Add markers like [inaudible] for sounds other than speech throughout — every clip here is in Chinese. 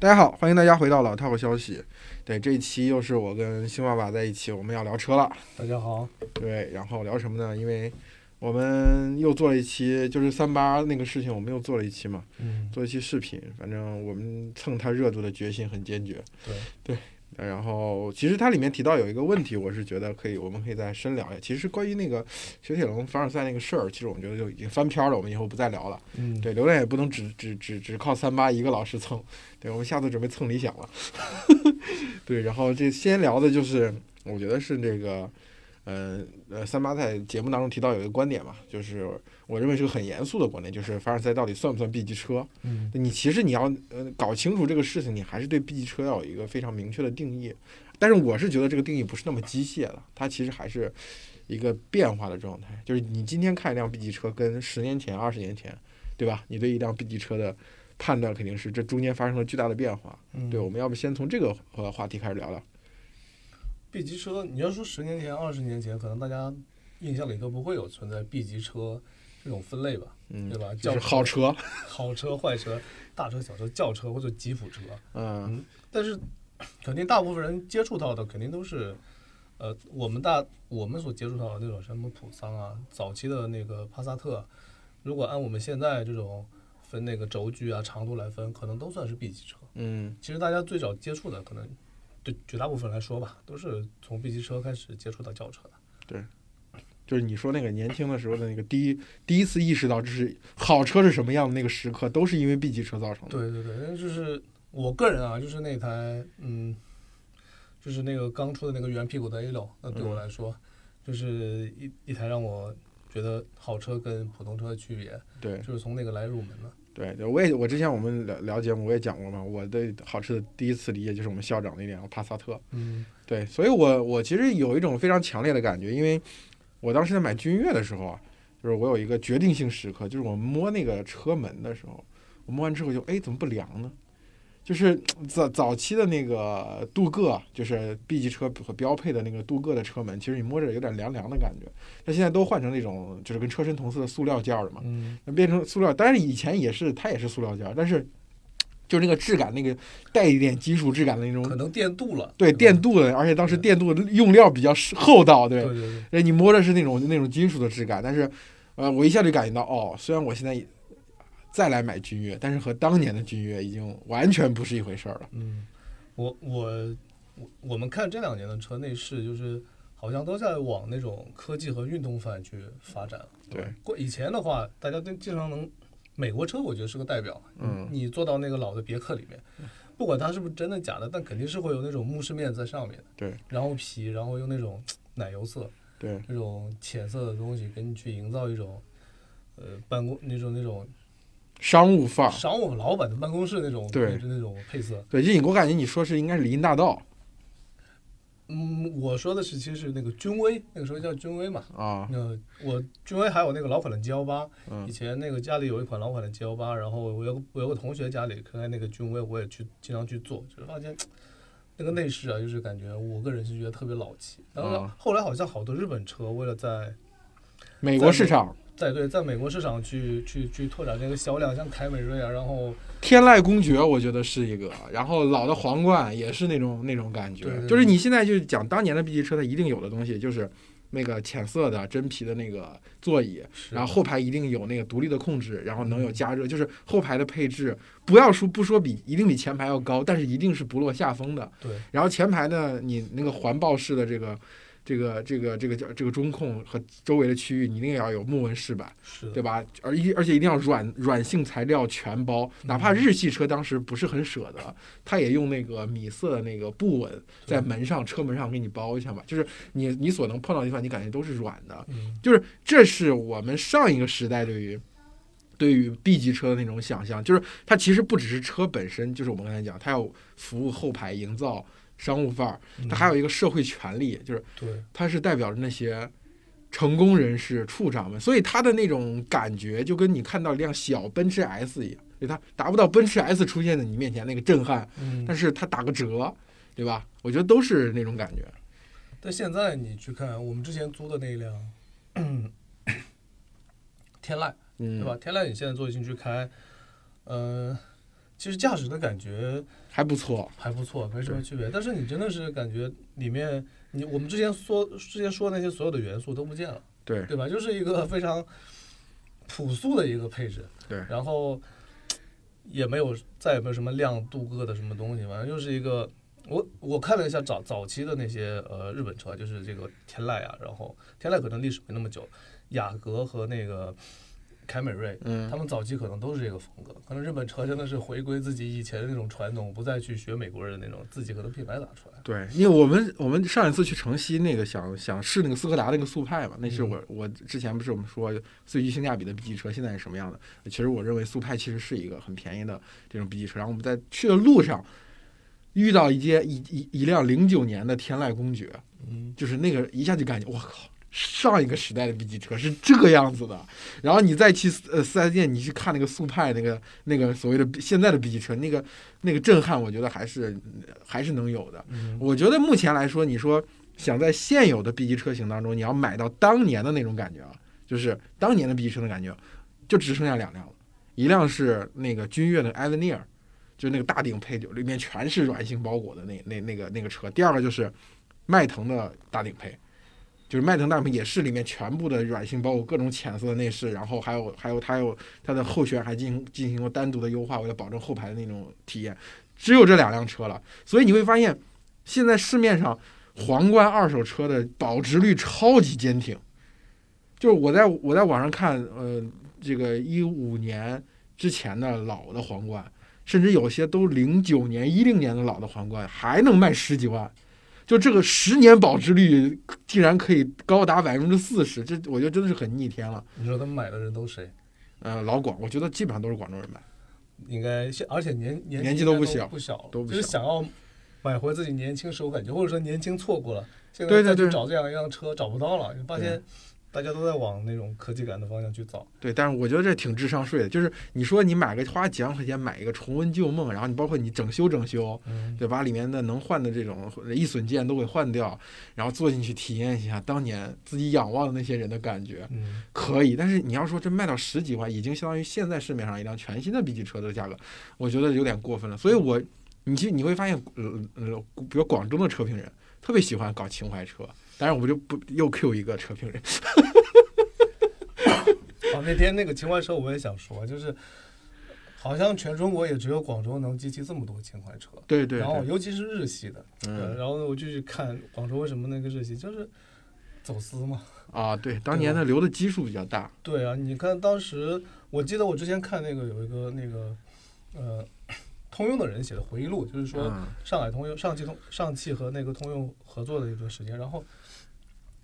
大家好，欢迎大家回到老套消息。对，这一期又是我跟星爸爸在一起，我们要聊车了。大家好，对，然后聊什么呢？因为我们又做了一期，就是三八那个事情，我们又做了一期嘛，嗯，做一期视频。反正我们蹭它热度的决心很坚决。对对。然后，其实它里面提到有一个问题，我是觉得可以，我们可以再深聊一下。其实关于那个雪铁龙凡尔赛那个事儿，其实我们觉得就已经翻篇了，我们以后不再聊了。嗯，对，流量也不能只只只只靠三八一个老师蹭，对，我们下次准备蹭理想了。[laughs] 对，然后这先聊的就是，我觉得是这个，呃呃，三八在节目当中提到有一个观点嘛，就是我认为是个很严肃的观点，就是凡尔赛到底算不算 B 级车？嗯，你其实你要呃搞清楚这个事情，你还是对 B 级车要有一个非常明确的定义。但是我是觉得这个定义不是那么机械的，它其实还是一个变化的状态。就是你今天看一辆 B 级车，跟十年前、二十年前，对吧？你对一辆 B 级车的判断肯定是这中间发生了巨大的变化。嗯对，我们要不先从这个呃话题开始聊聊？B 级车，你要说十年前、二十年前，可能大家印象里都不会有存在 B 级车这种分类吧，嗯对，吧？就是轿好车，好车、坏车、大车、小车、轿车或者吉普车，嗯但是肯定大部分人接触到的肯定都是，呃，我们大我们所接触到的那种什么普桑啊，早期的那个帕萨特，如果按我们现在这种分那个轴距啊、长度来分，可能都算是 B 级车。嗯其实大家最早接触的，可能对绝大部分来说吧，都是从 B 级车开始接触到轿车的。就是你说那个年轻的时候的那个第一第一次意识到这是好车是什么样的那个时刻，都是因为 B 级车造成的。对对对，那就是我个人啊，就是那台嗯，就是那个刚出的那个圆屁股的 A 六，那对我嗯来说，就是一一台让我觉得好车跟普通车的区别，对就是从那个来入门的。对对，我也我之前我们聊聊节目我也讲过嘛，我对好车的第一次理解就是我们校长那辆帕萨特。嗯对，所以我我其实有一种非常强烈的感觉，因为我当时在买君越的时候啊，就是我有一个决定性时刻，就是我摸那个车门的时候，我摸完之后就哎怎么不凉呢？就是 [tsk] 早早期的那个镀铬，就是 B 级车和标配的那个镀铬的车门，其实你摸着有点凉凉的感觉。那现在都换成那种就是跟车身同色的塑料件儿了嘛，嗯那变成塑料，当然以前也是它也是塑料件儿，但是就是那个质感，那个带一点金属质感的那种可能电镀了。对电镀的，而且当时电镀的用料比较厚道，对对，对对，哎，你摸着是那种那种金属的质感，但是，呃，我一下就感觉到，哦，虽然我现在再来买君越，但是和当年的君越已经完全不是一回事儿了。嗯，我我我我们看这两年的车内饰，就是好像都在往那种科技和运动范去发展。对，过以前的话，大家都经常能，美国车我觉得是个代表。嗯你坐到那个老的别克里面，不管它是不是真的假的，但肯定是会有那种木饰面在上面的。对，然后皮，然后用那种奶油色、对，那种浅色的东西，给你去营造一种。呃，办公那种那种商务范儿。商务老板的办公室那种对那那种配色，对，就我感觉你说是应该是林荫大道嗯，我说的是其实是那个君威，那个时候叫君威嘛。啊，那我君威还有那个老款的 G 幺八，嗯以前那个家里有一款老款的 G 幺八，然后我有个我有个同学家里开那个君威，我也去经常去做，就是发现那个内饰啊，就是感觉我个人是觉得特别老气。然后啊后来好像好多日本车为了在美国市场在对在美国市场去去去拓展这个销量，像凯美瑞啊，然后天籁公爵，我觉得是一个，然后老的皇冠也是那种那种感觉，对对就是你现在就讲当年的 B 级车，它一定有的东西就是那个浅色的真皮的那个座椅，然后后排一定有那个独立的控制，然后能有加热，就是后排的配置不要说不说比一定比前排要高，但是一定是不落下风的。对然后前排呢，你那个环抱式的这个。这个这个这个叫这个中控和周围的区域，你一定要有木纹饰板，对吧？而一而且一定要软软性材料全包，哪怕日系车当时不是很舍得，他也用那个米色的那个布纹在门上车门上给你包一下嘛，就是你你所能碰到的地方，你感觉都是软的，嗯。就是这是我们上一个时代对于对于 B 级车的那种想象，就是它其实不只是车本身，就是我们刚才讲，它要服务后排，营造商务范儿，它还有一个社会权利，就是它是代表着那些成功人士、处长们，所以它的那种感觉就跟你看到一辆小奔驰 S 一样，就它达不到奔驰 S 出现在你面前那个震撼，嗯，但是它打个折，对吧？我觉得都是那种感觉。但现在你去看我们之前租的那一辆 [coughs] 天籁，嗯，对吧？？天籁你现在坐进去开，嗯、其实驾驶的感觉还不错。还不错，没什么区别。但是你真的是感觉里面，你我们之前说之前说那些所有的元素都不见了，对对吧？就是一个非常朴素的一个配置，对然后也没有再也没有什么亮镀铬的什么东西，反正就是一个。我我看了一下早早期的那些呃日本车，就是这个天籁啊，然后天籁可能历史没那么久，雅阁和那个凯美瑞，嗯他，们早期可能都是这个风格，可能日本车真的是回归自己以前的那种传统，不再去学美国人的那种自己可能品牌打出来。对，因为我们我们上一次去城西那个想想试那个斯柯达那个速派嘛，那是嗯我我之前不是我们说最具性价比的 B 级车现在是什么样的？其实我认为速派其实是一个很便宜的这种 B 级车。然后我们在去的路上遇到一街一一一辆零九年的天籁公爵，嗯，就是那个一下就感觉我靠，上一个时代的 B 级车是这个样子的。然后你再去呃四 S 店，你去看那个速派那个那个所谓的现在的 B 级车，那个那个震撼，我觉得还是还是能有的。嗯我觉得目前来说，你说想在现有的 B 级车型当中，你要买到当年的那种感觉啊，就是当年的 B 级车的感觉，就只剩下两辆了，一辆是那个君越的艾文尼尔，就是那个大顶配，里面全是软性包裹的那那那个那个车；第二个就是迈腾的大顶配。就是迈腾大顶配也是里面全部的软性包括各种浅色的内饰，然后还有还有它有它的后悬还进行进行过单独的优化，为了保证后排的那种体验。只有这两辆车了，所以你会发现，现在市面上皇冠二手车的保值率超级坚挺。就是我在我在网上看，呃，这个一五年之前的老的皇冠，甚至有些都零九年、一零年的老的皇冠，还能卖十几万。就这个十年保值率竟然可以高达百分之四十，这我觉得真的是很逆天了。你说他们买的人都谁？呃，老广，我觉得基本上都是广州人买。应该而且年年年纪都不小不小，都不就是想要买回自己年轻时候感觉，或者说年轻错过了，现在再去找这样一辆车找不到了，你发现大家都在往那种科技感的方向去找。对，但是我觉得这挺智商税的，就是你说你买个花几万块钱买一个重温旧梦，然后你包括你整修整修，嗯，对，把里面的能换的这种易损件都给换掉，然后坐进去体验一下当年自己仰望的那些人的感觉，嗯，可以。但是你要说这卖到十几万，已经相当于现在市面上一辆全新的 B 级车的价格，我觉得有点过分了。所以我，你去你会发现，呃呃，比如广州的车评人特别喜欢搞情怀车，当然我们就不又 Q 一个车评人，[laughs] 哦，那天那个情怀车我也想说，就是好像全中国也只有广州能集齐这么多情怀车。对对然后，尤其是日系的，呃嗯然后呢，我就去看广州为什么那个日系就是走私嘛。啊，对，当年的留的基数比较大，对啊，你看当时，我记得我之前看那个有一个那个呃，通用的人写的回忆录，就是说嗯上海通用、上汽通、上汽和那个通用合作的一段时间，然后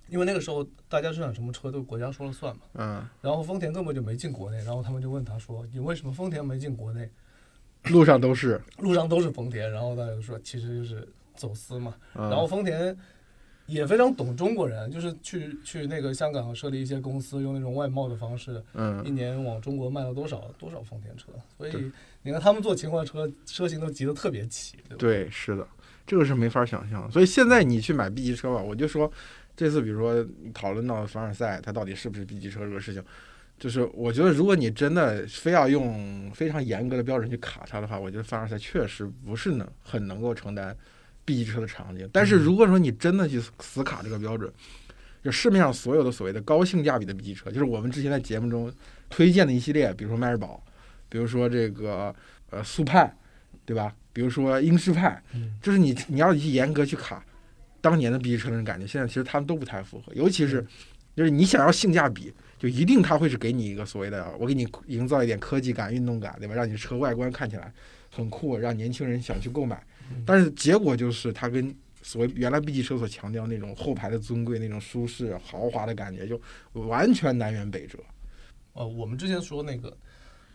因为那个时候大家生产什么车都是国家说了算嘛，嗯，然后丰田根本就没进国内，然后他们就问他说：“你为什么丰田没进国内？路上都是，路上都是丰田。”然后大家就说：“其实就是走私嘛。”嗯、然后丰田也非常懂中国人，就是去去那个香港设立一些公司，用那种外贸的方式，嗯一嗯，年往中国卖了多少多少丰田车。所以你看他们做情怀车，车型都集得特别齐，对吧？对，是的，这个是没法想象。所以现在你去买 B 级车吧，我就说这次比如说讨论到凡尔赛，它到底是不是 B 级车这个事情，就是我觉得如果你真的非要用非常严格的标准去卡它的话，我觉得凡尔赛确实不是能很能够承担 B 级车的场景。但是如果说你真的去死卡这个标准，就市面上所有的所谓的高性价比的 B 级车，就是我们之前在节目中推荐的一系列，比如说迈锐宝，比如说这个呃速派，对吧？比如说英仕派，嗯，就是你你要去严格去卡当年的 B 级车那种感觉，现在其实他们都不太符合，尤其是嗯就是你想要性价比，就一定他会是给你一个所谓的我给你营造一点科技感、运动感，对吧？让你车外观看起来很酷，让年轻人想去购买嗯。但是结果就是它跟所谓原来 B 级车所强调那种后排的尊贵、那种舒适豪华的感觉，就完全南辕北辙。呃，我们之前说那个，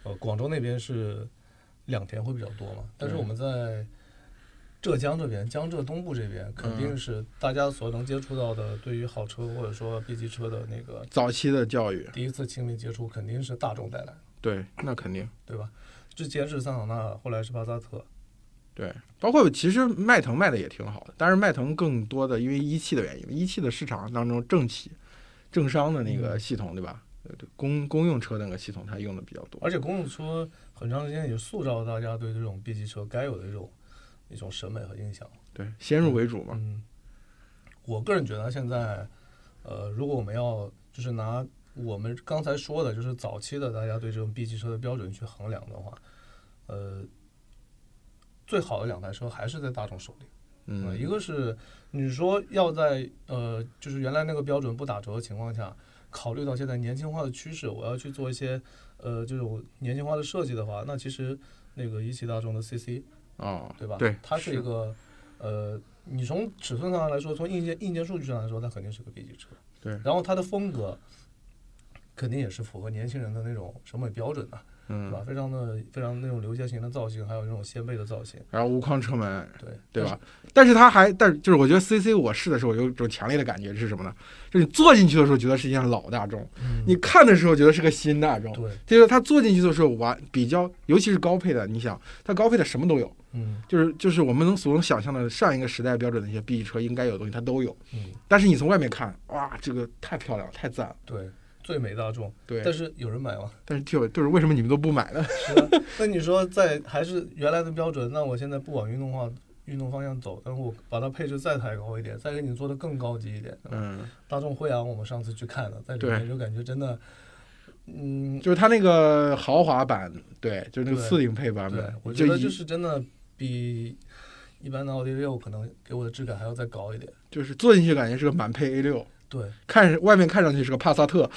呃，广州那边是两田会比较多嘛，但是我们在浙江这边，江浙东部这边肯定嗯是大家所能接触到的，对于好车或者说 B 级车的那个早期的教育，第一次亲密接触，肯定是大众带来的，对，那肯定。对吧？之前是桑塔纳，后来是帕萨特，对，包括其实迈腾卖的也挺好的，但是迈腾更多的因为一汽的原因，一汽的市场当中政企、政商的那个嗯系统，对吧？呃公公用车的那个系统它用的比较多。而且公用车很长时间也塑造了大家对这种 B 级车该有的这种一种审美和印象。对，先入为主嘛。嗯，我个人觉得现在，呃，如果我们要就是拿我们刚才说的，就是早期的大家对这种 B 级车的标准去衡量的话，呃，最好的两台车还是在大众手里。呃嗯，一个是你说要在呃，就是原来那个标准不打折的情况下，考虑到现在年轻化的趋势，我要去做一些呃这种年轻化的设计的话，那其实那个一汽大众的 CC 哦，对吧？对，它是一个呃，你从尺寸上来说，从硬件硬件数据上来说，它肯定是个 B 级车。对然后它的风格肯定也是符合年轻人的那种审美标准的，嗯是，吧？非常的非常那种流线型的造型，还有那种掀背的造型，然后无框车门，对对吧？？但是它还，但是就是我觉得 CC 我试的时候有一种强烈的感觉是什么呢？就是你坐进去的时候觉得是一辆老大众，嗯，你看的时候觉得是个新大众。对，就是它坐进去的时候完比较，尤其是高配的，你想它高配的什么都有，嗯就是就是我们能所能想象的上一个时代标准的一些 B 级车应该有的东西它都有。嗯，但是你从外面看，哇，这个太漂亮了，太赞了。对，最美大众。对，但是有人买吗？但是就就是为什么你们都不买呢？是啊，那你说在还是原来的标准，那我现在不往运动化运动方向走，但是我把它配置再抬高一点，再给你做的更高级一点。嗯，大众辉昂我们上次去看了，在里面就感觉真的，嗯，就是它那个豪华版，对，就是那个对次顶配版本，，我觉得就是真的比一般的奥迪六可能给我的质感还要再高一点。就是坐进去感觉是个满配 A 六，对，看外面看上去是个帕萨特，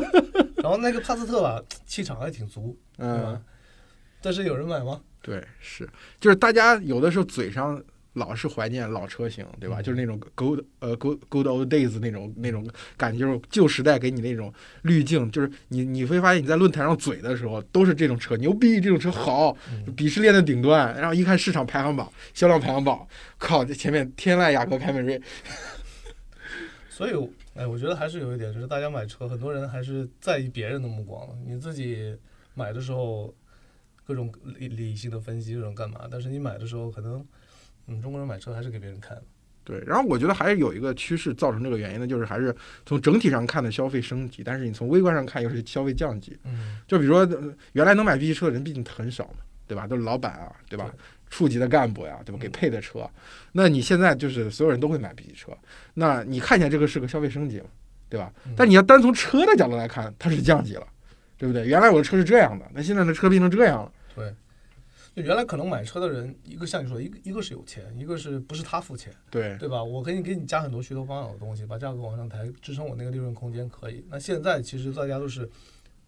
[laughs] 然后那个帕萨特吧，气场还挺足，嗯，？但是有人买吗？对，是，就是大家有的时候嘴上老是怀念老车型，对吧？嗯就是那种 good 呃 good good old days 那种那种感觉，就是旧时代给你那种滤镜，就是你你会发现你在论坛上嘴的时候都是这种车牛逼，这种车好，嗯，鄙视链的顶端。然后一看市场排行榜、销量排行榜，靠，这前面天籁、雅阁、凯美瑞，[laughs] 所以，哎，我觉得还是有一点，就是大家买车，很多人还是在意别人的目光的。你自己买的时候，各种理理性的分析这种干嘛？但是你买的时候，可能，嗯，中国人买车还是给别人看的。对，然后我觉得还是有一个趋势造成这个原因的，就是还是从整体上看的消费升级，但是你从微观上看又是消费降级。嗯，就比如说，呃原来能买 B 级车的人毕竟很少嘛，对吧？都是老板啊，对吧？处级的干部呀，对吧？给嗯配的车，那你现在就是所有人都会买 B 级车，那你看起来这个是个消费升级嘛，对吧？嗯但你要单从车的角度来看，它是降级了，对不对？原来我的车是这样的，那现在的车变成这样了，对。就原来可能买车的人，一个像你说的，一个一个是有钱，一个是不是他付钱，对对吧？我可以给你加很多噱头帮养的东西，把价格往上抬，支撑我那个利润空间可以。那现在其实大家都是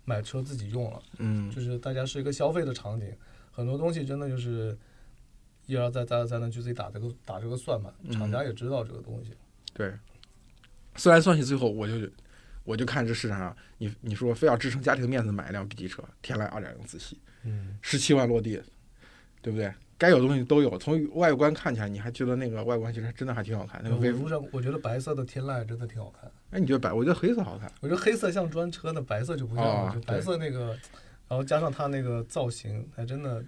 买车自己用了。嗯，就是大家是一个消费的场景，很多东西真的就是一而再再而三的去自己打这个打这个算盘，嗯厂家也知道这个东西。对。虽然算起最后，我就我就看这市场上，你你说非要支撑家庭的面子买一辆 B 级车，天籁二点零自吸，嗯，十七万落地，对不对？该有的东西都有。从外观看起来，你还觉得那个外观其实真的还挺好看。那个微，我路上我觉得白色的天籁真的挺好看，哎，你觉得白？我觉得黑色好看。我觉得黑色像专车的，白色就不像了，哦就白色那个，然后加上它那个造型，还真的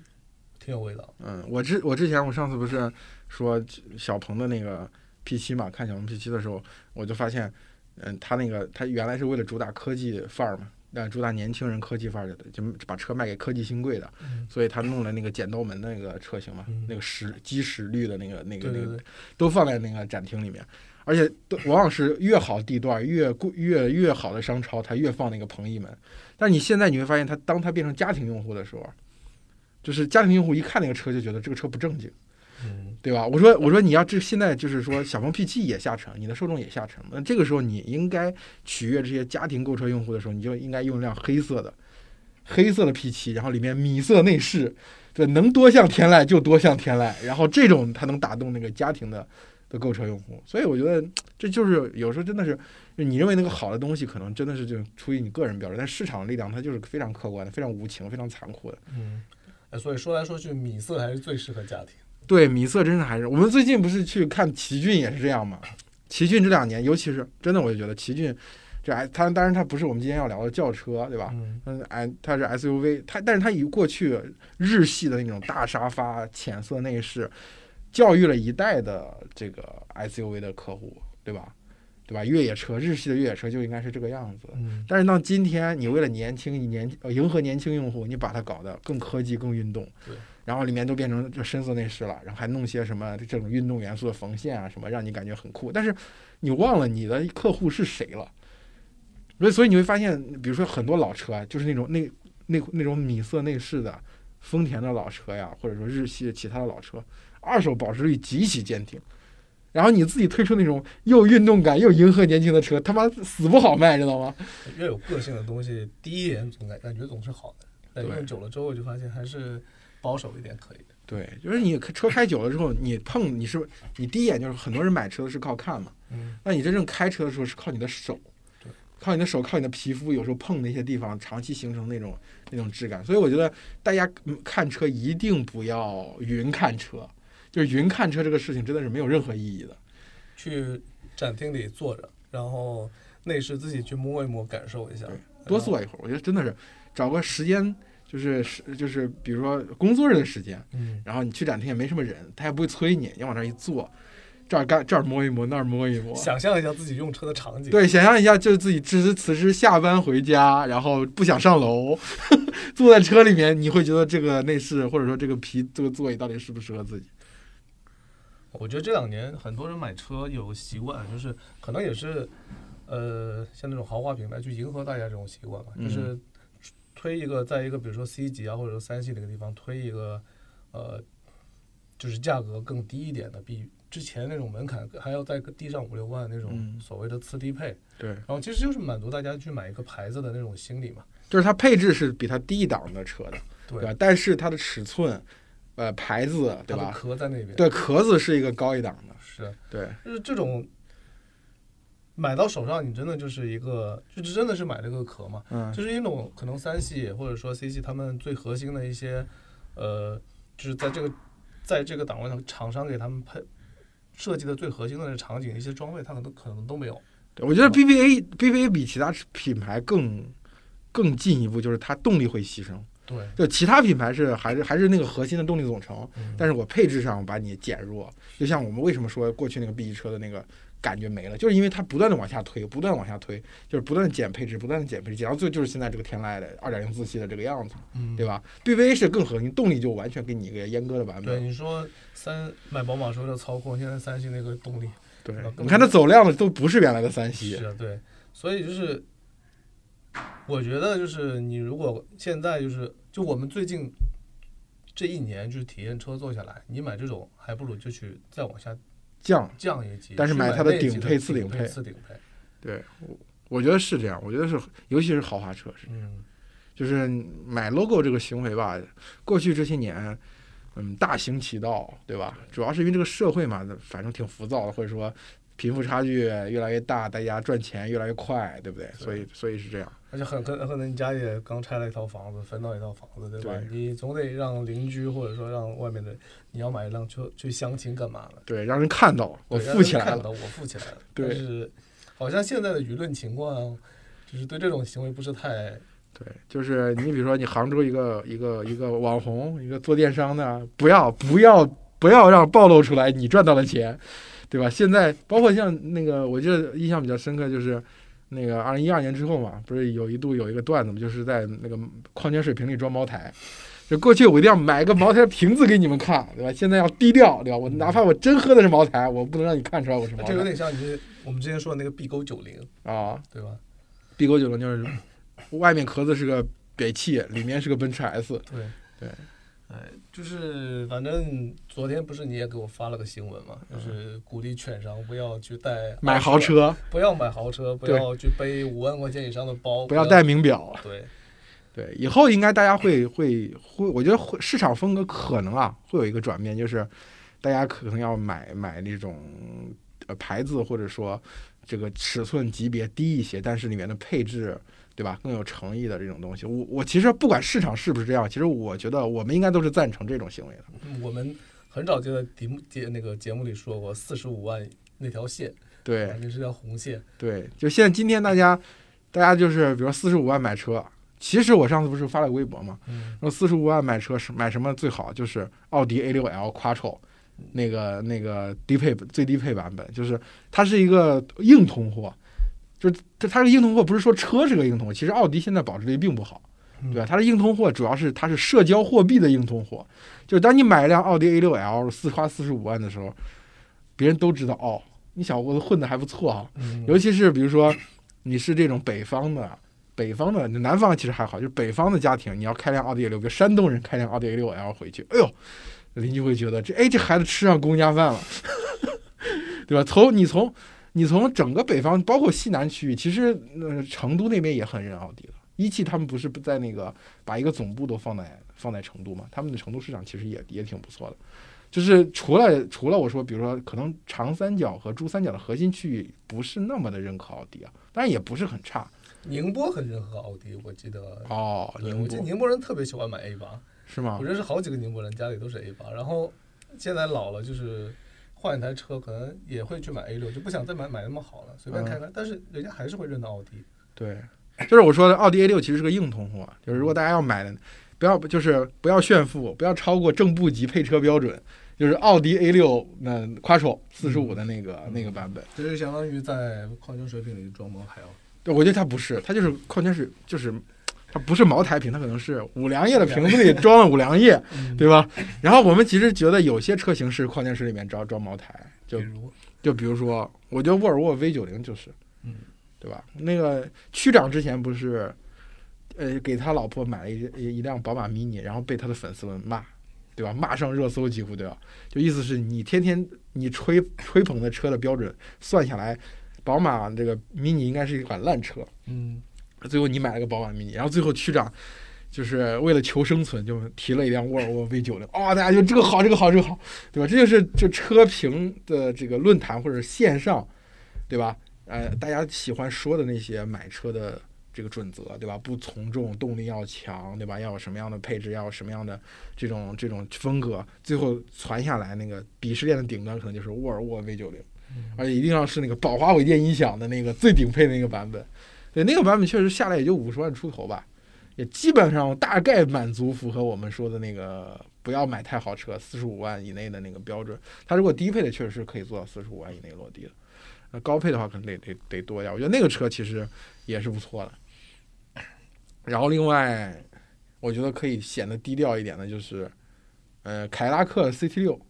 挺有味道。嗯，我之我之前我上次不是说小鹏的那个 P 七嘛，看小鹏 P 七的时候，我就发现，嗯，它那个它原来是为了主打科技范儿嘛，那主打年轻人科技范儿的，就把车卖给科技新贵的，嗯，所以他弄了那个剪刀门的那个车型嘛，嗯。那个石基石绿的那个那个那个都放在那个展厅里面，而且都往往是越好地段、越贵、越越好的商超，他越放那个鹏翼门。但是你现在你会发现，他当他变成家庭用户的时候，就是家庭用户一看那个车就觉得这个车不正经，嗯，对吧？我说我说你要这现在就是说小鹏 P 七也下沉，你的受众也下沉，那这个时候你应该取悦这些家庭购车用户的时候，你就应该用一辆黑色的。黑色的 P 七然后里面米色内饰，对，能多像天籁就多像天籁，然后这种它能打动那个家庭的的购车用户。所以我觉得这就是有时候真的是，你认为那个好的东西，可能真的是就出于你个人标准，但市场力量它就是非常客观的、非常无情、非常残酷的。嗯，哎，所以说来说去，米色还是最适合家庭。对，米色真是还是我们最近不是去看奇骏也是这样嘛？奇骏这两年，尤其是真的，我就觉得奇骏这哎，它当然它不是我们今天要聊的轿车，对吧？嗯，嗯，哎，它是 SUV，它但是它以过去日系的那种大沙发、浅色内饰，教育了一代的这个 SUV 的客户，对吧？对对吧？越野车，日系的越野车就应该是这个样子。嗯，但是到今天，你为了年轻，你年呃迎合年轻用户，你把它搞得更科技、更运动，对，然后里面都变成就深色内饰了，然后还弄些什么这种运动元素的缝线啊什么，让你感觉很酷。但是你忘了你的客户是谁了，所以所以你会发现，比如说很多老车啊，就是那种那那那种米色内饰的丰田的老车呀，或者说日系的其他的老车，二手保值率极其坚挺。然后你自己推出那种又运动感又迎合年轻的车，他妈死不好卖，知道吗？越有个性的东西，第一眼总感感觉总是好的，但对用久了之后就发现还是保守一点可以。对，就是你车开久了之后，你碰你是你第一眼就是很多人买车是靠看嘛，嗯，那你真正开车的时候是靠你的手对，靠你的手，靠你的皮肤，有时候碰那些地方，长期形成那种那种质感。所以我觉得大家嗯看车一定不要云看车，就是云看车这个事情真的是没有任何意义的。去展厅里坐着，然后内饰自己去摸一摸，感受一下，多坐一会儿，我觉得真的是找个时间，就是是就是比如说工作日的时间，嗯，然后你去展厅也没什么人，他也不会催你，你往那儿一坐，这儿干这儿摸一摸，那儿摸一摸，想象一下自己用车的场景。，对，想象一下，就是自己此时此时下班回家，然后不想上楼，[laughs] 坐在车里面，你会觉得这个内饰或者说这个皮这个座椅到底适不适合自己？我觉得这两年很多人买车有个习惯，就是可能也是，呃，像那种豪华品牌去迎合大家这种习惯吧，嗯就是推一个，在一个比如说 C 级啊，或者说三系这个地方推一个，呃，就是价格更低一点的，比之前那种门槛还要再低上五六万那种嗯所谓的次低配，对，然后其实就是满足大家去买一个牌子的那种心理嘛。就是它配置是比它低一档的车的，对对吧？但是它的尺寸，呃，牌子，对吧？壳在那边。对，壳子是一个高一档的，是，对，就是这种买到手上，你真的就是一个，就真的是买了个壳嘛。嗯，就是一种可能三系或者说 C 系他们最核心的一些，呃，就是在这个在这个档位上，厂商给他们配设计的最核心的那个场景，一些装备，他可能可能都没有。对我觉得 BBA BBA 比其他品牌更更进一步，就是它动力会牺牲。对，就其他品牌是还是还是那个核心的动力总成，嗯。但是我配置上把你减弱，就像我们为什么说过去那个 B 级车的那个感觉没了，就是因为它不断的往下推，不断往下推，就是不断的减配置，不断的减配置，减到最后就是现在这个天籁的二点零自吸的这个样子，嗯，对吧？BBA 是更核心，动力就完全给你一个阉割的版本。对，你说三买宝马时候的操控，现在三系那个动力对你看它走量的都不是原来的三系。是，啊，对，所以就是，我觉得就是你如果现在就是就我们最近这一年就是体验车做下来，你买这种还不如就去再往下降。降一级，但是买买它的顶配次顶配配次顶配，对，我我觉得是这样，我觉得是，尤其是豪华车是。嗯，就是买 logo 这个行为吧，过去这些年，嗯，大行其道，对吧？主要是因为这个社会嘛，反正挺浮躁的，或者说贫富差距越来越大，大家赚钱越来越快，对不对？所以，所以是这样。而且很可能可能你家里也刚拆了一套房子，分到一套房子，对吧？对你总得让邻居或者说让外面的，你要买一辆车去相亲干嘛呢？对，让人看到我富起来了。看到我富起来了。[laughs] 对但是好像现在的舆论情况，就是对这种行为不是太对，就是你比如说你杭州一个一个一个网红，一个做电商的，不要不要不要让暴露出来你赚到了钱，对吧？现在包括像那个，我记得印象比较深刻就是。那个二零一二年之后嘛，不是有一度有一个段子嘛，就是在那个矿泉水瓶里装茅台。就过去我一定要买个茅台瓶子给你们看，对吧？现在要低调，对吧？我哪怕我真喝的是茅台，我不能让你看出来我是茅台这有点像你我们之前说的那个 B 勾九零，啊。对吧？B 勾九零就是外面壳子是个北汽，里面是个奔驰 S。对对，哎，就是反正昨天不是你也给我发了个新闻嘛，嗯就是鼓励券商不要去带买豪，车，不要买豪车，不要去背五万块钱以上的包，不要带名表。对，对，以后应该大家会会会，我觉得会市场风格可能啊会有一个转变，就是大家可能要买买那种呃牌子或者说这个尺寸级别低一些，但是里面的配置对吧更有诚意的这种东西。我我其实不管市场是不是这样，其实我觉得我们应该都是赞成这种行为的。嗯我们很早就在节目节那个节目里说过，四十五万那条线，对啊那是条红线，对，就现在今天大家大家就是比如四十五万买车。其实我上次不是发了个微博嘛，嗯，说四十五万买车是买什么最好？就是奥迪 A 六 L Quattro，那个那个低配最低配版本，就是它是一个硬通货，就是它它是硬通货，不是说车是个硬通货，其实奥迪现在保值率并不好。对吧？它的硬通货主要是它是社交货币的硬通货，就是当你买一辆奥迪 A6L 四花四十五万的时候，别人都知道哦，你小伙子混的还不错啊。嗯尤其是比如说你是这种北方的，北方的南方其实还好，就是北方的家庭，你要开辆奥迪 A 六比如山东人开辆奥迪 A 六 L 回去，哎呦，邻居会觉得这哎这孩子吃上公家饭了，[laughs] 对吧？从你从你从整个北方，包括西南区域，其实呃成都那边也很认奥迪的。一汽他们不是不在那个把一个总部都放在放在成都嘛？他们的成都市场其实也也挺不错的。就是除了除了我说，比如说可能长三角和珠三角的核心区域不是那么的认可奥迪啊，当然也不是很差宁波很认可奥迪，我记得。哦。宁波我记得宁波人特别喜欢买 A 八，是吗我？认识好几个宁波人，家里都是 A 八，然后现在老了，就是换一台车，可能也会去买 A 六，就不想再买买那么好了，随便开开。但是人家还是会认到奥迪。对，就是我说的，奥迪 A 六其实是个硬通货，就是如果大家要买的，不要就是不要炫富，不要超过正部级配车标准，就是奥迪 A 六那 Quattro 四十五的那个、那个版本。就是相当于在矿泉水瓶里装茅台哦。对，我觉得它不是，它就是矿泉水，就是它不是茅台瓶，它可能是五粮液的瓶子里装了五粮液，[laughs] 对吧？然后我们其实觉得有些车型是矿泉水里面装装茅台，就比如，就比如说，我觉得沃尔沃 V 九零就是，嗯，对吧？那个区长之前不是，呃，给他老婆买了一一一辆宝马 mini，然后被他的粉丝们骂，对吧？骂上热搜几乎都要？就意思是你天天你吹吹捧的车的标准算下来，宝马这个 mini 应该是一款烂车，嗯，最后你买了个宝马 mini，然后最后区长。就是为了求生存，就提了一辆沃尔沃 V 九零，哦，大家就这个好，这个好，这个好，对吧？这就是就车评的这个论坛或者线上，对吧？呃，大家喜欢说的那些买车的这个准则，对吧？不从众，动力要强，对吧？要有什么样的配置，要有什么样的这种这种风格，最后传下来那个鄙视链的顶端可能就是沃尔沃 V 九零，而且一定要是那个宝华韦健音响的那个最顶配的那个版本。对，那个版本确实下来也就五十万出头吧，也基本上大概满足符合我们说的那个不要买太好车，四十五万以内的那个标准。它如果低配的确实是可以做到四十五万以内落地的，那高配的话可能得得得多一点。我觉得那个车其实也是不错的。然后另外，我觉得可以显得低调一点的就是，呃，凯迪拉克 CT 六，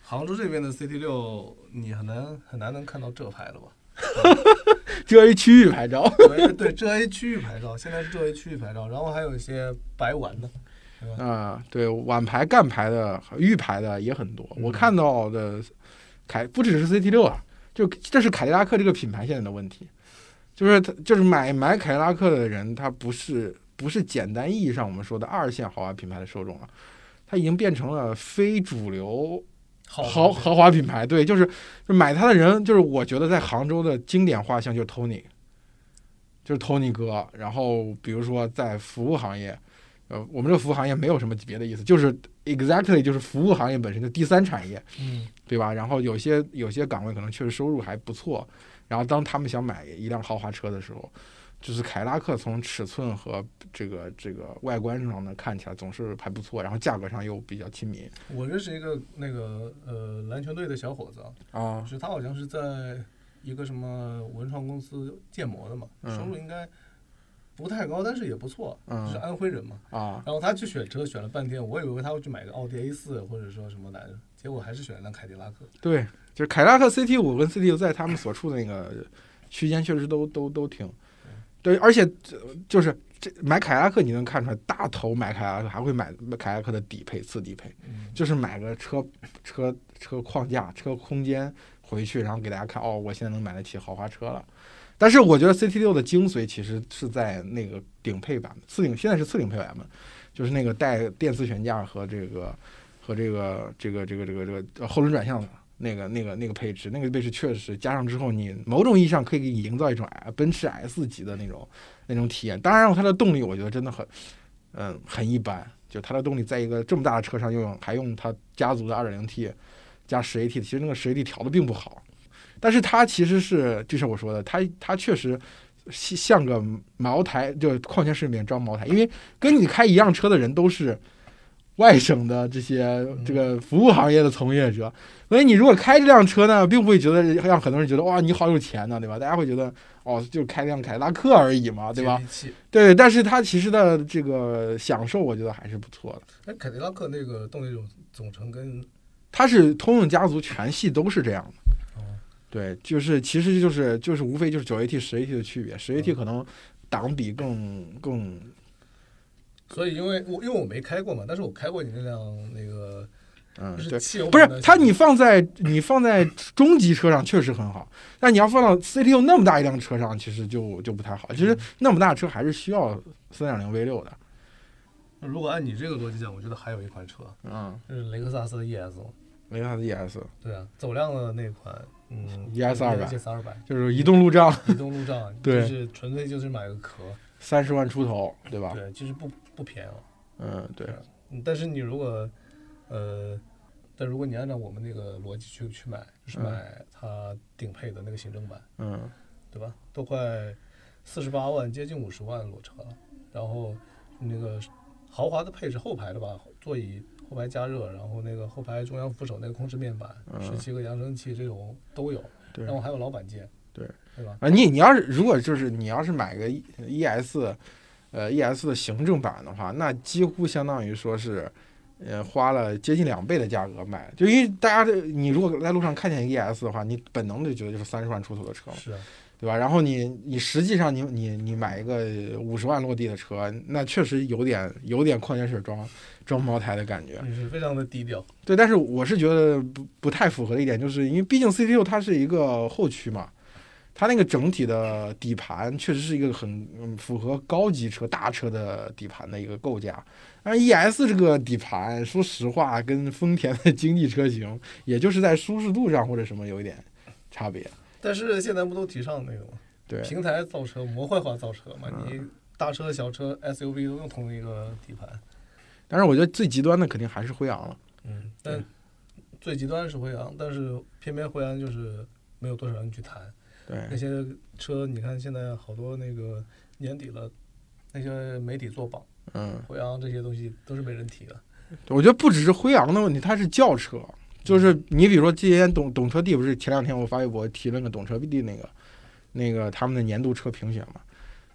杭州这边的 CT 六，你很难很难能看到这牌了吧？[laughs] 这一区域牌照。对对，浙 A 区域牌照，现在是浙 A 区域牌照，然后还有一些白玩的，啊、对，晚牌、干牌的、玉牌的也很多。我看到的凯不只是 CT 六啊，就这是凯迪拉克这个品牌现在的问题，就是他就是买买凯迪拉克的人，他不是不是简单意义上我们说的二线豪华品牌的受众了，他已经变成了非主流豪豪豪华品牌。对，就是就买它的人，就是我觉得在杭州的经典画像就是 Tony，就是 Tony 哥。然后比如说在服务行业，呃，我们这个服务行业没有什么别的意思，就是 exactly 就是服务行业本身的第三产业，嗯，对吧？然后有些有些岗位可能确实收入还不错，然后当他们想买一辆豪华车的时候，就是凯迪拉克从尺寸和这个这个外观上呢看起来总是还不错，然后价格上又比较亲民我认识一个那个呃篮球队的小伙子啊，啊就是他好像是在一个什么文创公司建模的嘛，嗯收入应该不太高，但是也不错，嗯就是安徽人嘛。啊然后他去选车选了半天，我以为他会去买个奥迪 A 四或者说什么来着，结果还是选了辆凯迪拉克。对，就是凯迪拉克 CT 五跟 CT 六在他们所处的那个区间确实都都都挺，对，而且这就是这买凯迪拉克你能看出来，大头买凯迪拉克还会买凯迪拉克的底配、次底配，嗯，就是买个车车车框架、车空间回去，然后给大家看，哦，我现在能买得起豪华车了。但是我觉得 CT 六的精髓其实是在那个顶配版本，次顶现在是次顶配版本，就是那个带电磁悬架和这个和这个这个这个这个这个呃后轮转向的那个那个那个配置，那个配置确实加上之后，你某种意义上可以给你营造一种奔驰 S 级的那种那种体验。当然，它的动力我觉得真的很嗯很一般，就它的动力在一个这么大的车上用还用它家族的 2.0T 加 10AT，其实那个 10AT 调的并不好。但是它其实是，就像我说的，它它确实像像个茅台，就矿泉水里面装茅台，因为跟你开一样车的人都是外省的这些这个服务行业的从业者，所以你如果开这辆车呢，并不会觉得让很多人觉得哇你好有钱呢，对吧？大家会觉得哦，就开辆凯迪拉克而已嘛，对吧对，但是它其实的这个享受，我觉得还是不错的。哎，凯迪拉克那个动力总总成跟它是通用家族全系都是这样的。哦对，就是其实就是就是无非就是九 AT 十 AT 的区别，十 AT 嗯可能档比更更所以因为我因为我没开过嘛，但是我开过你那辆那个嗯对，不是它你放在你放在中级车上确实很好，但你要放到 CTO 那么大一辆车上，其实就就不太好。其实那么大车还是需要三点零 V 六的。如果按你这个逻辑讲，我觉得还有一款车，嗯，就是雷克萨斯的 ES 嘛。雷克萨斯 ES 对啊，走量的那款，嗯 ES 200 ES 二百，就是移动路障，移动路障，[laughs] 对就是纯粹就是买个壳，三十万出头，对吧？对，其实不不便宜了。嗯，对，嗯但是你如果，呃，但如果你按照我们那个逻辑去去买，就是嗯买它顶配的那个行政版，嗯对吧？都快四十八万，接近五十万裸车了。然后那个豪华的配置，后排的吧，座椅后排加热，然后那个后排中央扶手那个控制面板，嗯十七个扬声器这种都有，对然后还有老板键，对对吧？啊，你你要是如果就是你要是买个 ES，呃 ES 的行政版的话，那几乎相当于说是，呃花了接近两倍的价格买，就因为大家的你如果在路上看见 ES 的话，你本能的就觉得就是三十万出头的车嘛，是啊，对吧？然后你你实际上你你你买一个五十万落地的车，那确实有点有点矿泉水装装茅台的感觉。你是非常的低调，对，但是我是觉得不不太符合的一点，就是因为毕竟 CT 六它是一个后驱嘛，它那个整体的底盘确实是一个很嗯符合高级车大车的底盘的一个构架。但是 ES 这个底盘，说实话，跟丰田的经济车型，[laughs] 也就是在舒适度上或者什么有一点差别。但是现在不都提倡那个吗？对，平台造车、模块化造车嘛，嗯你大车、小车、SUV 都用同一个底盘。但是我觉得最极端的肯定还是辉昂了。嗯，但最极端是辉昂，但是偏偏辉昂就是没有多少人去谈对，那些车。你看现在好多那个年底了，那些媒体做榜，嗯，辉昂这些东西都是没人提的。我觉得不只是辉昂的问题，它是轿车。就是你比如说，今年懂懂车帝不是前两天我发微博提了个懂车帝那个那个他们的年度车评选嘛？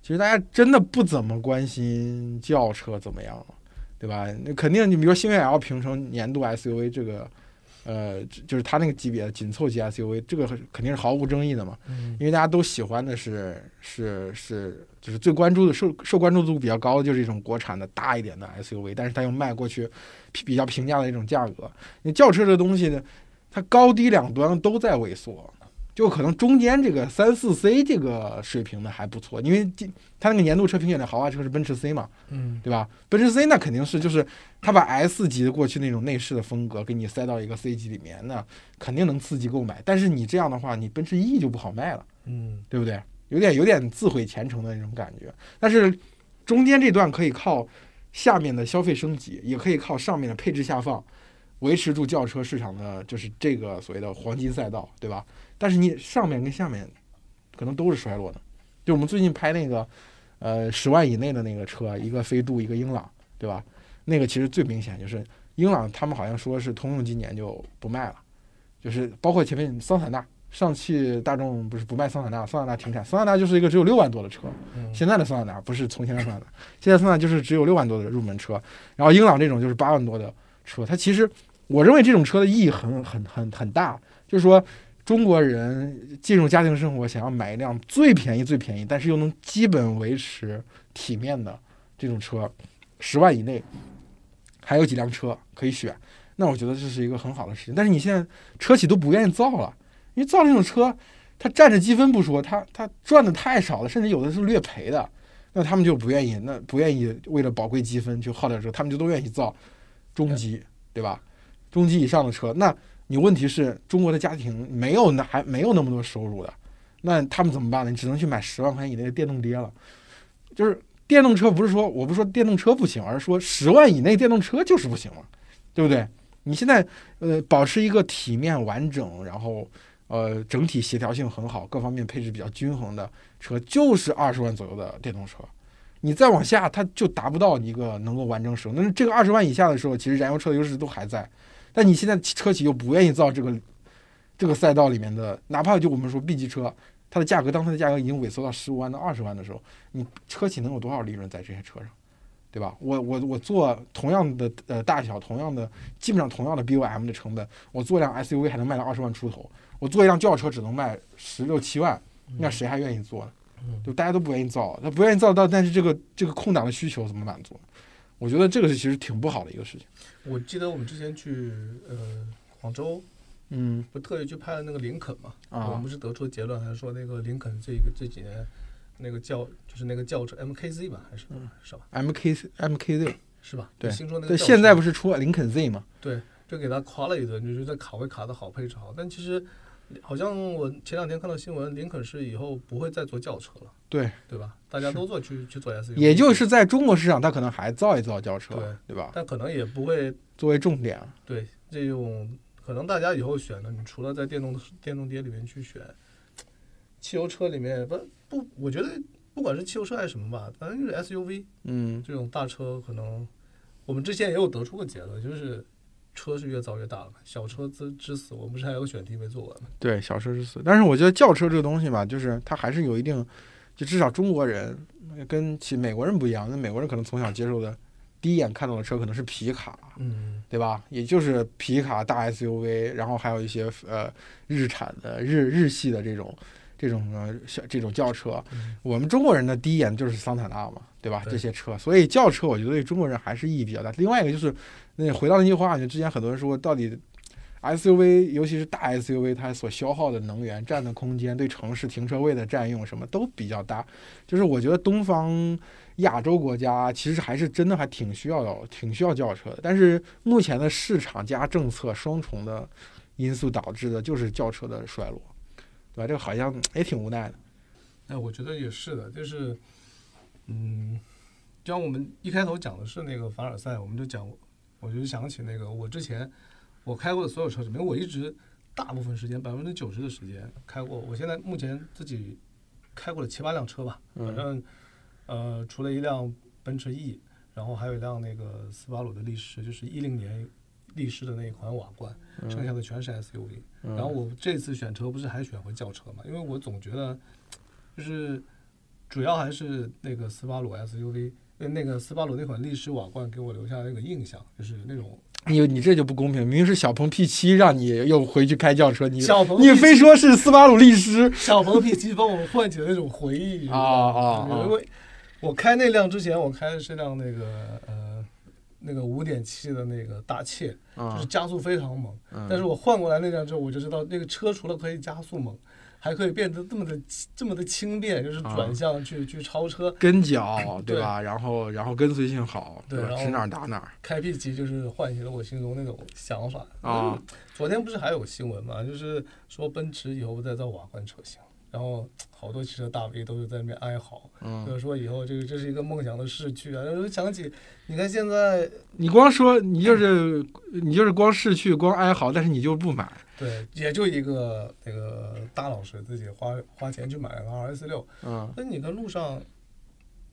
其实大家真的不怎么关心轿车怎么样了，对吧？那肯定你比如说星越 L 评成年度 SUV 这个，呃，就就是它那个级别的紧凑级 SUV，这个肯定是毫无争议的嘛。嗯因为大家都喜欢的是是是，就是最关注的受受关注度比较高的就是一种国产的大一点的 SUV，但是它又卖过去比比较平价的一种价格。你轿车这东西呢，它高低两端都在萎缩，就可能中间这个三四 C 这个水平的还不错，因为今它那个年度车评选的豪华车是奔驰 C 嘛，嗯，对吧？奔驰 C 那肯定是就是它把 S 级的过去那种内饰的风格给你塞到一个 C 级里面，那肯定能刺激购买。但是你这样的话，你奔驰 E 就不好卖了。嗯，对不对？有点有点自毁前程的那种感觉。但是中间这段可以靠下面的消费升级，也可以靠上面的配置下放，维持住轿车市场的就是这个所谓的黄金赛道，对吧？但是你上面跟下面可能都是衰落的。就我们最近拍那个呃十万以内的那个车，一个飞度，一个英朗，对吧？那个其实最明显就是英朗，他们好像说是通用今年就不卖了，就是包括前面桑塔纳。上汽大众不是不卖桑塔纳，桑塔纳停产。桑塔纳就是一个只有六万多的车，嗯现在的桑塔纳不是从前的桑塔纳，现在桑塔纳就是只有六万多的入门车，然后英朗这种就是八万多的车。它其实我认为这种车的意义很很很很大，就是说中国人进入家庭生活，想要买一辆最便宜最便宜，但是又能基本维持体面的这种车，十万以内还有几辆车可以选，那我觉得这是一个很好的事情。但是你现在车企都不愿意造了。因为造这种车，它占着积分不说，它它赚的太少了，甚至有的是略赔的，那他们就不愿意，那不愿意为了宝贵积分去耗点车，他们就都愿意造中级，对吧？中级以上的车，那你问题是中国的家庭没有那还没有那么多收入的，那他们怎么办呢？你只能去买十万块钱以内的电动爹了。就是电动车不是说我不说电动车不行，而是说十万以内电动车就是不行了，对不对？你现在呃保持一个体面完整，然后。呃，整体协调性很好，各方面配置比较均衡的车，就是二十万左右的电动车。你再往下，它就达不到一个能够完整使用。但是这个二十万以下的时候，其实燃油车的优势都还在。但你现在车企又不愿意造这个这个赛道里面的，哪怕就我们说 B 级车，它的价格当它的价格已经萎缩到十五万到二十万的时候，你车企能有多少利润在这些车上，对吧？我我我做同样的呃大小，同样的基本上同样的 BOM 的成本，我做一辆 SUV 还能卖到二十万出头，我做一辆轿车只能卖十六七万，那谁还愿意做呢？就大家都不愿意造，他不愿意造到，但是这个这个空档的需求怎么满足？我觉得这个是其实挺不好的一个事情。我记得我们之前去呃广州，嗯不特意去拍了那个林肯嘛，我啊们不是得出结论，还是说那个林肯这个这几年那个轿就是那个轿车 MKZ 吧，还是、是吧？，MK MKZ，[coughs] 是吧？对新说那个对，现在不是出了林肯 Z 嘛？对，就给他夸了一顿，就是这卡位卡的好，配置好。但其实好像我前两天看到新闻，林肯是以后不会再做轿车了，对，对吧？大家都做去去做 SUV，也就是在中国市场，它可能还造一造轿车，对对吧？但可能也不会作为重点，对这种，可能大家以后选的，你除了在电动电动碟里面去选，汽油车里面不不，我觉得不管是汽油车还是什么吧，反正就是 SUV 嗯，这种大车，可能我们之前也有得出过结论，就是车是越造越大了嘛，小车之之死，我们不是还有个选题没做完吗？对，小车之死。但是我觉得轿车这个东西吧，就是它还是有一定，就至少中国人跟其美国人不一样，那美国人可能从小接受的第一眼看到的车可能是皮卡，嗯，对吧？也就是皮卡大 SUV，然后还有一些呃日产的日日系的这种这种呃小这种轿车。嗯我们中国人的第一眼就是桑塔纳嘛，对吧？对这些车，所以轿车我觉得对中国人还是意义比较大。另外一个就是，那回到那句话，就之前很多人说，到底 SUV，尤其是大 SUV，它所消耗的能源、占的空间、对城市停车位的占用什么都比较大。就是我觉得东方亚洲国家其实还是真的还挺需要挺需要轿车的，但是目前的市场加政策双重的因素导致的就是轿车的衰落，对吧？这个好像也挺无奈的。哎，我觉得也是的，就是，嗯，就像我们一开头讲的是那个凡尔赛，我们就讲，我就想起那个我之前我开过的所有车里面，我一直大部分时间百分之九十的时间开过，我现在目前自己开过了七八辆车吧，反嗯正呃，除了一辆奔驰 E，然后还有一辆那个斯巴鲁的力狮，就是一零年力狮的那一款瓦罐，剩下的全是 SUV。嗯然后我这次选车不是还选回轿车嘛？因为我总觉得，就是主要还是那个斯巴鲁 SUV，因为那个斯巴鲁那款力狮瓦罐给我留下那个印象，就是那种你你这就不公平，明明是小鹏 P 7让你又回去开轿车，你小鹏你非说是斯巴鲁力狮小鹏 P7 帮我唤起了那种回忆啊啊啊因为我开那辆之前，我开的是辆那个呃那个五点七的那个大切，就啊是，加速非常猛。嗯但是我换过来那辆之后，我就知道那个车除了可以加速猛，还可以变得这么的这么的轻便，就是啊。转向去、去超车。跟脚对。对吧？然后然后跟随性好，对指哪打哪开 P 机就是唤起了我心中那种想法。啊。嗯昨天不是还有个新闻嘛，就是说奔驰以后不再造瓦罐车型，然后好多汽车大 V 都是在那边哀嚎，就嗯，是说以后这个这是一个梦想的逝去啊。然后想起，你看现在你光说你就是你就是光逝去光哀嚎，但是你就不买，对，也就一个那个大老师自己花花钱去买了个 RS 六，嗯。那你看路上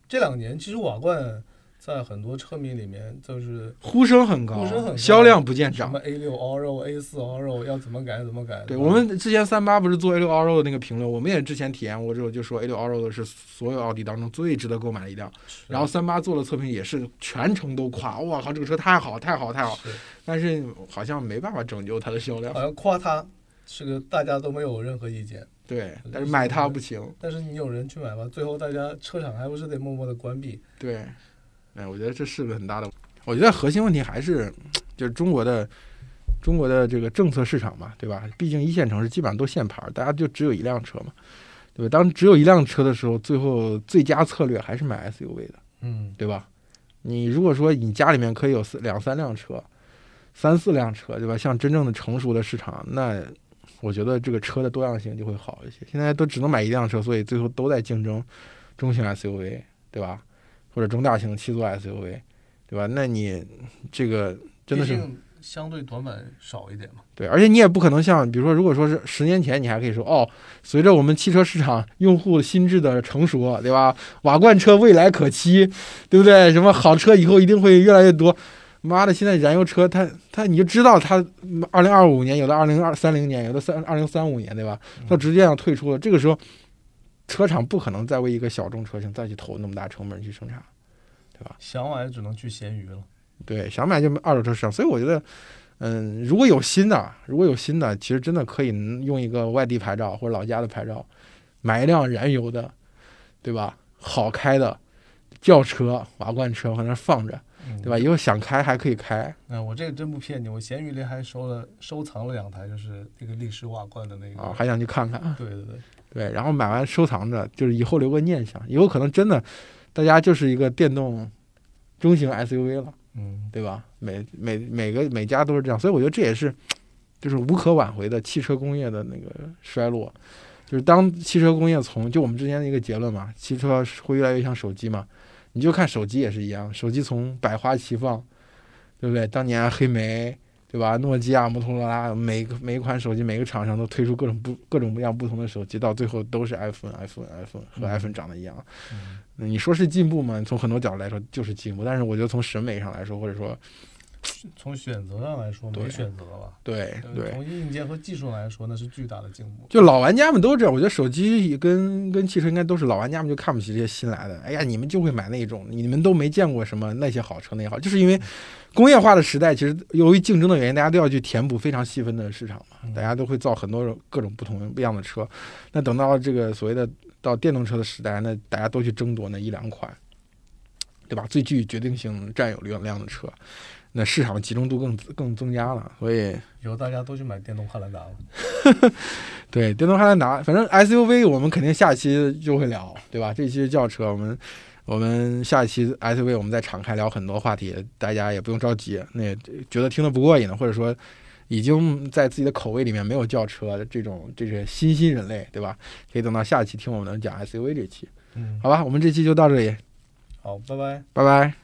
这两年，其实瓦罐在很多车迷里面就是呼声很高呼声很高，销量不见涨什么。A 六 Allroad、A 四 Allroad 要怎么改怎么改。对我们之前三八不是做 A 六 Allroad 的那个评论，我们也之前体验过之后就说 A 六 Allroad 是所有奥迪当中最值得购买的一辆。然后三八做了测评也是全程都夸，哇靠，这个车太好太好太好，但是好像没办法拯救它的销量好。像夸它是个大家都没有任何意见，对，但是买它不行。但是你有人去买吗，最后大家车厂还不是得默默的关闭。对，哎，我觉得这是个很大的，我觉得核心问题还是就是中国的中国的这个政策市场嘛，对吧？毕竟一线城市基本上都限牌儿，大家就只有一辆车嘛，对吧？当只有一辆车的时候，最后最佳策略还是买 SUV 的，嗯，对吧？你如果说你家里面可以有四两三辆车，三四辆车，对吧？像真正的成熟的市场，那我觉得这个车的多样性就会好一些。现在都只能买一辆车，所以最后都在竞争中型 SUV，对吧？或者中大型七座 SUV，对吧？那你这个真的是相对短板少一点嘛。对，而且你也不可能像，比如说，如果说是十年前，你还可以说，哦，随着我们汽车市场用户心智的成熟，对吧？瓦罐车未来可期，对不对？什么好车以后一定会越来越多。妈的，现在燃油车它它你就知道它二零二五年有的二零二三零年有的三二零三五年，对吧？它直接要退出了。这个时候，车厂不可能再为一个小众车型再去投那么大成本去生产，对吧？想买只能去闲鱼了。对，想买就二手车市场。所以我觉得，嗯，如果有新的，如果有新的，其实真的可以用一个外地牌照或者老家的牌照，买一辆燃油的，对吧？好开的轿车、瓦罐车往那放着。嗯对吧？？以后想开还可以开。嗯，我这个真不骗你，我闲鱼里还收了收藏了两台，就是那个历史瓦罐的那个。啊，还想去看看，对对对，对，然后买完收藏着，就是以后留个念想，以后可能真的，大家就是一个电动中型 SUV 了，嗯，对吧？每每每个每家都是这样，所以我觉得这也是就是无可挽回的汽车工业的那个衰落，就是当汽车工业从就我们之前的一个结论嘛，汽车会越来越像手机嘛，你就看手机也是一样，手机从百花齐放，对不对？当年黑莓。对吧？诺基亚、摩托罗拉，每个每一款手机，每个厂商都推出各种不各种各样不同的手机，到最后都是 iPhone、iPhone、iPhone 和嗯 iPhone 长得一样。嗯你说是进步吗？从很多角度来说就是进步，但是我觉得从审美上来说，或者说从选择上来说没选择了吧？对对，从硬件和技术来说，那是巨大的进步。就老玩家们都这样，我觉得手机跟跟汽车应该都是老玩家们就看不起这些新来的。哎呀，你们就会买那种，你们都没见过什么那些好车那些好，就是因为工业化的时代，其实由于竞争的原因，大家都要去填补非常细分的市场嘛，嗯大家都会造很多种各种不同不一样的车。那等到这个所谓的到电动车的时代，那大家都去争夺那一两款，对吧？最具决定性占有量的车，那市场的集中度更更增加了，所以。以后大家都去买电动汉兰达了。[laughs] 对，电动汉兰达，反正 SUV 我们肯定下期就会聊，对吧？这期是轿车，我们我们下一期 SUV 我们再敞开聊很多话题，大家也不用着急。那觉得听得不过瘾的，或者说已经在自己的口味里面没有轿车的这种这些新兴人类，对吧？可以等到下期听我们讲 SUV 这期，嗯，好吧？我们这期就到这里，好，拜拜。拜拜。